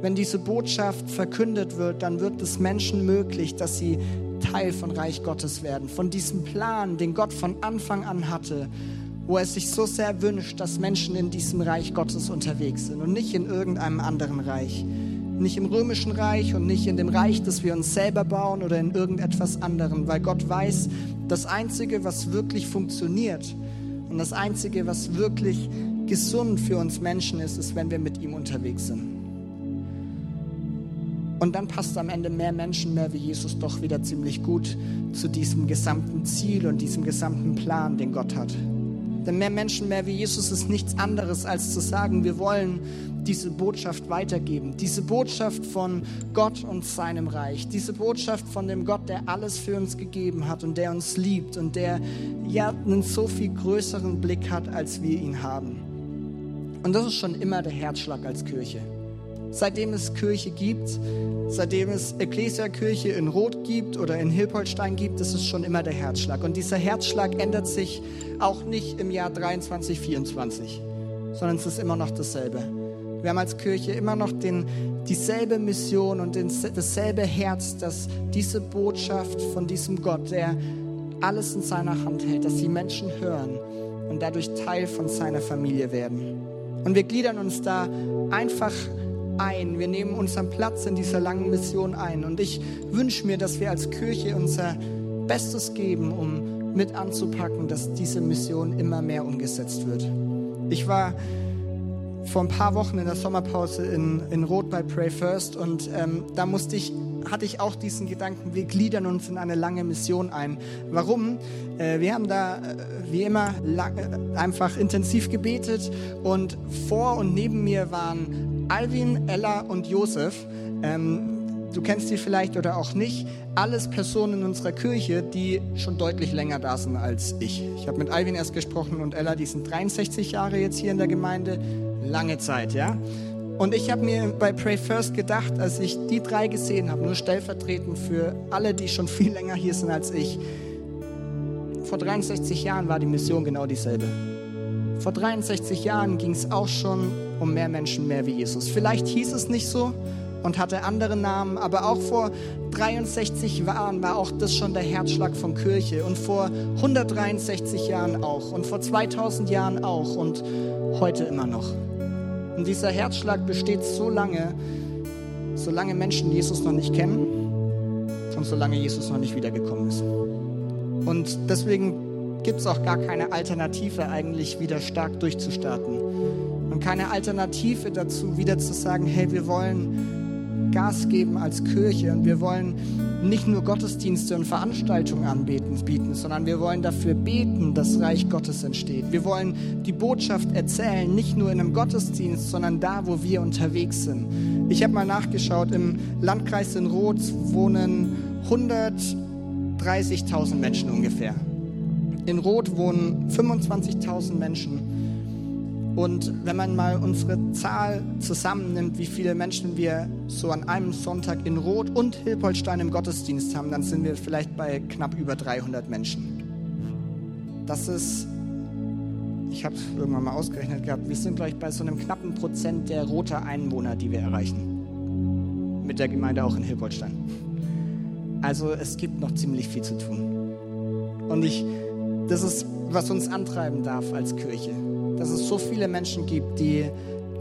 Wenn diese Botschaft verkündet wird, dann wird es Menschen möglich, dass sie Teil von Reich Gottes werden. Von diesem Plan, den Gott von Anfang an hatte, wo er sich so sehr wünscht, dass Menschen in diesem Reich Gottes unterwegs sind und nicht in irgendeinem anderen Reich nicht im römischen Reich und nicht in dem Reich, das wir uns selber bauen oder in irgendetwas anderem, weil Gott weiß, das Einzige, was wirklich funktioniert und das Einzige, was wirklich gesund für uns Menschen ist, ist, wenn wir mit ihm unterwegs sind. Und dann passt am Ende mehr Menschen, mehr wie Jesus doch wieder ziemlich gut zu diesem gesamten Ziel und diesem gesamten Plan, den Gott hat. Denn mehr Menschen, mehr wie Jesus ist nichts anderes, als zu sagen, wir wollen diese Botschaft weitergeben. Diese Botschaft von Gott und seinem Reich. Diese Botschaft von dem Gott, der alles für uns gegeben hat und der uns liebt und der ja einen so viel größeren Blick hat, als wir ihn haben. Und das ist schon immer der Herzschlag als Kirche. Seitdem es Kirche gibt, seitdem es Ecclesia-Kirche in Rot gibt oder in Hilpoltstein gibt, ist es schon immer der Herzschlag. Und dieser Herzschlag ändert sich auch nicht im Jahr 23, 24, sondern es ist immer noch dasselbe. Wir haben als Kirche immer noch den, dieselbe Mission und den, dasselbe Herz, dass diese Botschaft von diesem Gott, der alles in seiner Hand hält, dass die Menschen hören und dadurch Teil von seiner Familie werden. Und wir gliedern uns da einfach ein. Wir nehmen unseren Platz in dieser langen Mission ein. Und ich wünsche mir, dass wir als Kirche unser Bestes geben, um mit anzupacken, dass diese Mission immer mehr umgesetzt wird. Ich war vor ein paar Wochen in der Sommerpause in, in Rot bei Pray First und ähm, da musste ich hatte ich auch diesen Gedanken, wir gliedern uns in eine lange Mission ein. Warum? Äh, wir haben da äh, wie immer lang, äh, einfach intensiv gebetet und vor und neben mir waren Alvin, Ella und Josef. Ähm, du kennst sie vielleicht oder auch nicht. Alles Personen in unserer Kirche, die schon deutlich länger da sind als ich. Ich habe mit Alvin erst gesprochen und Ella, die sind 63 Jahre jetzt hier in der Gemeinde. Lange Zeit, ja. Und ich habe mir bei Pray First gedacht, als ich die drei gesehen habe, nur stellvertretend für alle, die schon viel länger hier sind als ich, vor 63 Jahren war die Mission genau dieselbe. Vor 63 Jahren ging es auch schon um mehr Menschen, mehr wie Jesus. Vielleicht hieß es nicht so und hatte andere Namen, aber auch vor 63 Jahren war auch das schon der Herzschlag von Kirche und vor 163 Jahren auch und vor 2000 Jahren auch und heute immer noch. Und dieser Herzschlag besteht so lange, solange Menschen Jesus noch nicht kennen und solange Jesus noch nicht wiedergekommen ist. Und deswegen gibt es auch gar keine Alternative eigentlich, wieder stark durchzustarten. Und keine Alternative dazu, wieder zu sagen, hey, wir wollen Gas geben als Kirche und wir wollen nicht nur Gottesdienste und Veranstaltungen anbieten, bieten, sondern wir wollen dafür beten, dass Reich Gottes entsteht. Wir wollen die Botschaft erzählen, nicht nur in einem Gottesdienst, sondern da, wo wir unterwegs sind. Ich habe mal nachgeschaut, im Landkreis in Roth wohnen 130.000 Menschen ungefähr. In Roth wohnen 25.000 Menschen. Und wenn man mal unsere Zahl zusammennimmt, wie viele Menschen wir so an einem Sonntag in Rot und Hilpoltstein im Gottesdienst haben, dann sind wir vielleicht bei knapp über 300 Menschen. Das ist, ich habe es irgendwann mal ausgerechnet gehabt, wir sind vielleicht bei so einem knappen Prozent der roter Einwohner, die wir erreichen. Mit der Gemeinde auch in Hilpoltstein. Also es gibt noch ziemlich viel zu tun. Und ich, das ist, was uns antreiben darf als Kirche dass es so viele Menschen gibt, die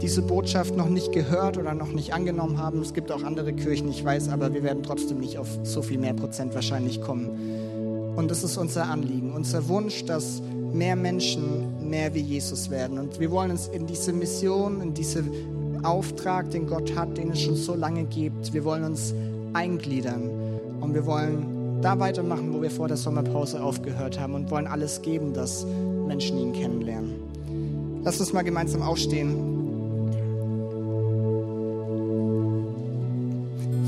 diese Botschaft noch nicht gehört oder noch nicht angenommen haben. Es gibt auch andere Kirchen, ich weiß, aber wir werden trotzdem nicht auf so viel mehr Prozent wahrscheinlich kommen. Und das ist unser Anliegen, unser Wunsch, dass mehr Menschen mehr wie Jesus werden. Und wir wollen uns in diese Mission, in diesen Auftrag, den Gott hat, den es schon so lange gibt, wir wollen uns eingliedern und wir wollen da weitermachen, wo wir vor der Sommerpause aufgehört haben und wollen alles geben, dass Menschen ihn kennenlernen. Lass uns mal gemeinsam aufstehen.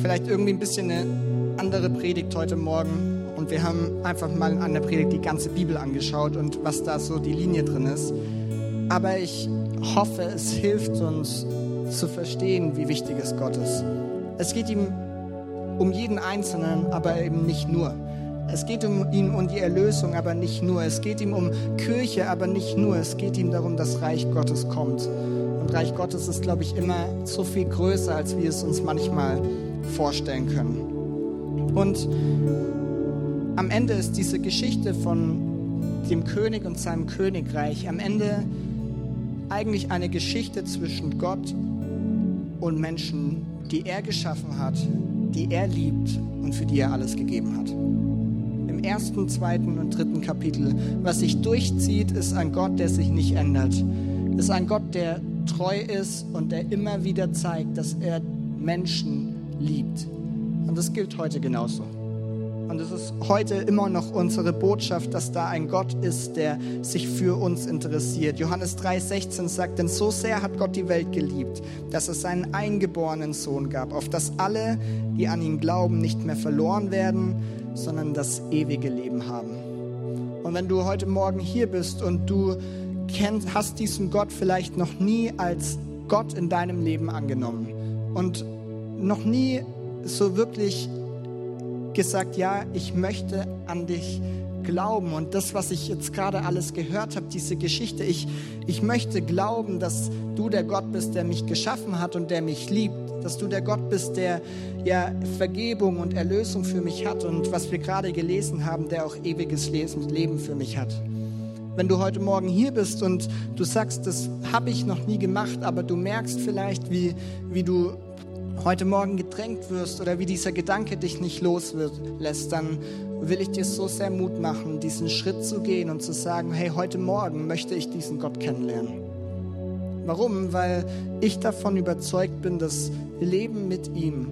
Vielleicht irgendwie ein bisschen eine andere Predigt heute Morgen und wir haben einfach mal an der Predigt die ganze Bibel angeschaut und was da so die Linie drin ist. Aber ich hoffe, es hilft uns zu verstehen, wie wichtig es Gott ist. Es geht ihm um jeden Einzelnen, aber eben nicht nur. Es geht um ihn und die Erlösung, aber nicht nur. Es geht ihm um Kirche, aber nicht nur. Es geht ihm darum, dass Reich Gottes kommt. Und Reich Gottes ist, glaube ich, immer so viel größer, als wir es uns manchmal vorstellen können. Und am Ende ist diese Geschichte von dem König und seinem Königreich am Ende eigentlich eine Geschichte zwischen Gott und Menschen, die er geschaffen hat, die er liebt und für die er alles gegeben hat. Ersten, zweiten und dritten Kapitel, was sich durchzieht, ist ein Gott, der sich nicht ändert. Ist ein Gott, der treu ist und der immer wieder zeigt, dass er Menschen liebt. Und das gilt heute genauso. Und es ist heute immer noch unsere Botschaft, dass da ein Gott ist, der sich für uns interessiert. Johannes 3,16 sagt, denn so sehr hat Gott die Welt geliebt, dass es seinen eingeborenen Sohn gab, auf dass alle, die an ihn glauben, nicht mehr verloren werden, sondern das ewige Leben haben. Und wenn du heute Morgen hier bist und du kennst, hast diesen Gott vielleicht noch nie als Gott in deinem Leben angenommen und noch nie so wirklich gesagt, ja, ich möchte an dich glauben. Und das, was ich jetzt gerade alles gehört habe, diese Geschichte, ich, ich möchte glauben, dass du der Gott bist, der mich geschaffen hat und der mich liebt. Dass du der Gott bist, der ja Vergebung und Erlösung für mich hat und was wir gerade gelesen haben, der auch ewiges Leben für mich hat. Wenn du heute Morgen hier bist und du sagst, das habe ich noch nie gemacht, aber du merkst vielleicht, wie, wie du heute Morgen gedrängt wirst oder wie dieser Gedanke dich nicht loslässt, dann will ich dir so sehr Mut machen, diesen Schritt zu gehen und zu sagen, hey, heute Morgen möchte ich diesen Gott kennenlernen. Warum? Weil ich davon überzeugt bin, dass Leben mit ihm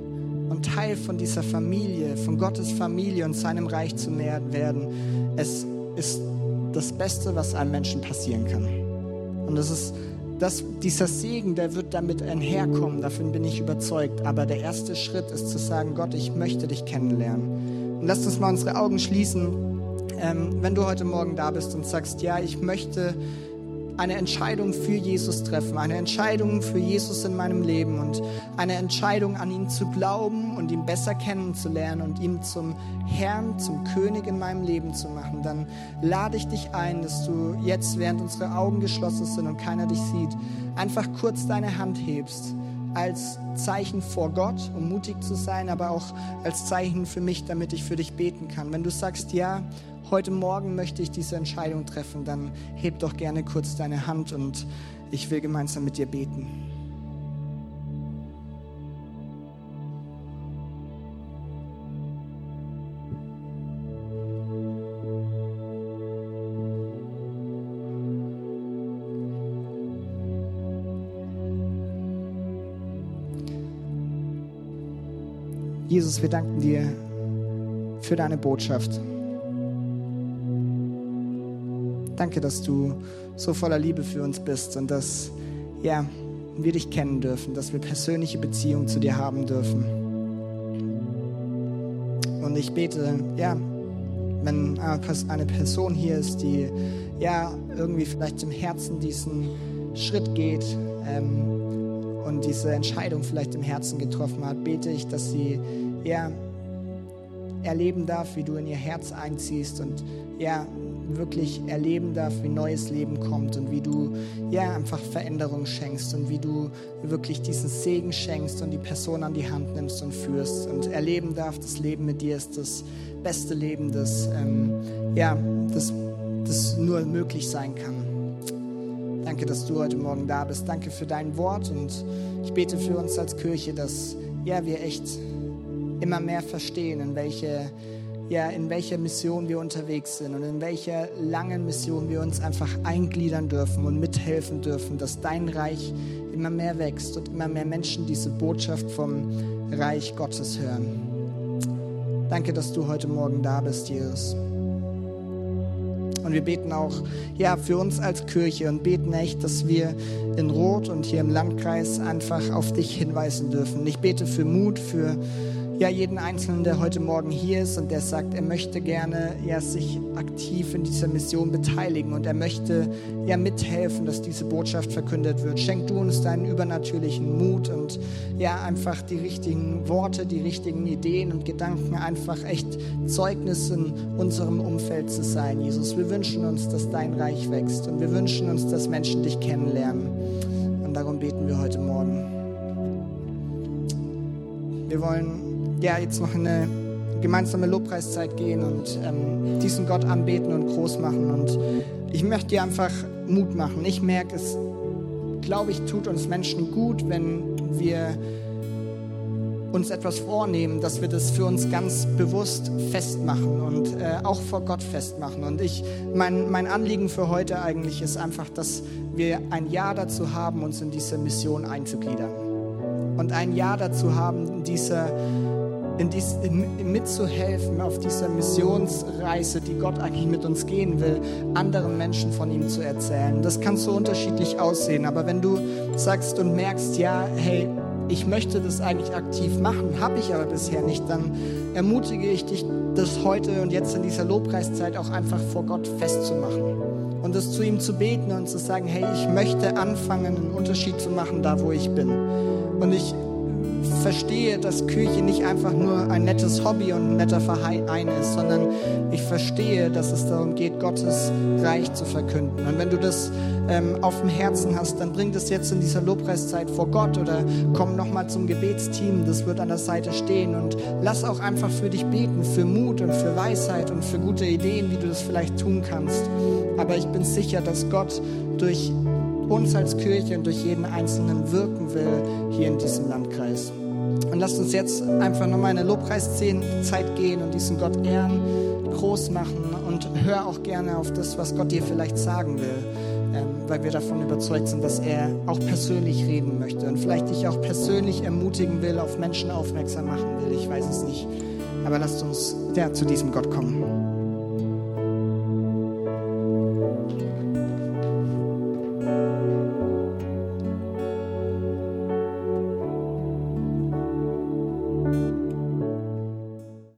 und Teil von dieser Familie, von Gottes Familie und seinem Reich zu werden, es ist das Beste, was einem Menschen passieren kann. Und es ist das, dieser Segen, der wird damit einherkommen, davon bin ich überzeugt. Aber der erste Schritt ist zu sagen, Gott, ich möchte dich kennenlernen. Und lasst uns mal unsere Augen schließen. Ähm, wenn du heute Morgen da bist und sagst, ja, ich möchte eine Entscheidung für Jesus treffen, eine Entscheidung für Jesus in meinem Leben und eine Entscheidung an ihn zu glauben und ihn besser kennenzulernen und ihn zum Herrn, zum König in meinem Leben zu machen, dann lade ich dich ein, dass du jetzt, während unsere Augen geschlossen sind und keiner dich sieht, einfach kurz deine Hand hebst als Zeichen vor Gott, um mutig zu sein, aber auch als Zeichen für mich, damit ich für dich beten kann. Wenn du sagst, ja, heute Morgen möchte ich diese Entscheidung treffen, dann heb doch gerne kurz deine Hand und ich will gemeinsam mit dir beten. Jesus, wir danken dir für deine Botschaft. Danke, dass du so voller Liebe für uns bist und dass ja, wir dich kennen dürfen, dass wir persönliche Beziehungen zu dir haben dürfen. Und ich bete, ja, wenn eine Person hier ist, die ja irgendwie vielleicht im Herzen diesen Schritt geht ähm, und diese Entscheidung vielleicht im Herzen getroffen hat, bete ich, dass sie ja erleben darf, wie du in ihr Herz einziehst und ja wirklich erleben darf, wie neues Leben kommt und wie du ja einfach Veränderung schenkst und wie du wirklich diesen Segen schenkst und die Person an die Hand nimmst und führst und erleben darf, das Leben mit dir ist das beste Leben, das ähm, ja das, das nur möglich sein kann. Danke, dass du heute Morgen da bist. Danke für dein Wort und ich bete für uns als Kirche, dass ja wir echt immer mehr verstehen, in welche ja, in welcher Mission wir unterwegs sind und in welcher langen Mission wir uns einfach eingliedern dürfen und mithelfen dürfen, dass dein Reich immer mehr wächst und immer mehr Menschen diese Botschaft vom Reich Gottes hören. Danke, dass du heute Morgen da bist, Jesus. Und wir beten auch ja, für uns als Kirche und beten echt, dass wir in Rot und hier im Landkreis einfach auf dich hinweisen dürfen. Ich bete für Mut, für ja, jeden Einzelnen, der heute Morgen hier ist und der sagt, er möchte gerne ja, sich aktiv in dieser Mission beteiligen und er möchte ja mithelfen, dass diese Botschaft verkündet wird. Schenk du uns deinen übernatürlichen Mut und ja, einfach die richtigen Worte, die richtigen Ideen und Gedanken, einfach echt Zeugnis in unserem Umfeld zu sein, Jesus. Wir wünschen uns, dass dein Reich wächst und wir wünschen uns, dass Menschen dich kennenlernen. Und darum beten wir heute Morgen. Wir wollen ja, jetzt noch eine gemeinsame Lobpreiszeit gehen und ähm, diesen Gott anbeten und groß machen. Und ich möchte dir einfach Mut machen. Ich merke es, glaube ich, tut uns Menschen gut, wenn wir uns etwas vornehmen, dass wir das für uns ganz bewusst festmachen und äh, auch vor Gott festmachen. Und ich, mein, mein Anliegen für heute eigentlich ist einfach, dass wir ein Ja dazu haben, uns in diese Mission einzugliedern. Und ein Ja dazu haben, in dieser in dies, in, mitzuhelfen auf dieser Missionsreise, die Gott eigentlich mit uns gehen will, anderen Menschen von ihm zu erzählen. Das kann so unterschiedlich aussehen, aber wenn du sagst und merkst, ja, hey, ich möchte das eigentlich aktiv machen, habe ich aber bisher nicht, dann ermutige ich dich, das heute und jetzt in dieser Lobpreiszeit auch einfach vor Gott festzumachen und das zu ihm zu beten und zu sagen, hey, ich möchte anfangen, einen Unterschied zu machen, da wo ich bin. Und ich verstehe, dass Kirche nicht einfach nur ein nettes Hobby und ein netter Verein ist, sondern ich verstehe, dass es darum geht, Gottes Reich zu verkünden. Und wenn du das ähm, auf dem Herzen hast, dann bring das jetzt in dieser Lobpreiszeit vor Gott oder komm nochmal zum Gebetsteam, das wird an der Seite stehen und lass auch einfach für dich beten, für Mut und für Weisheit und für gute Ideen, wie du das vielleicht tun kannst. Aber ich bin sicher, dass Gott durch uns als Kirche und durch jeden Einzelnen wirken will hier in diesem Landkreis. Und lasst uns jetzt einfach nochmal in eine Lobpreiszeit gehen und diesen Gott ehren, groß machen und hör auch gerne auf das, was Gott dir vielleicht sagen will, ähm, weil wir davon überzeugt sind, dass er auch persönlich reden möchte und vielleicht dich auch persönlich ermutigen will, auf Menschen aufmerksam machen will. Ich weiß es nicht. Aber lasst uns ja, zu diesem Gott kommen.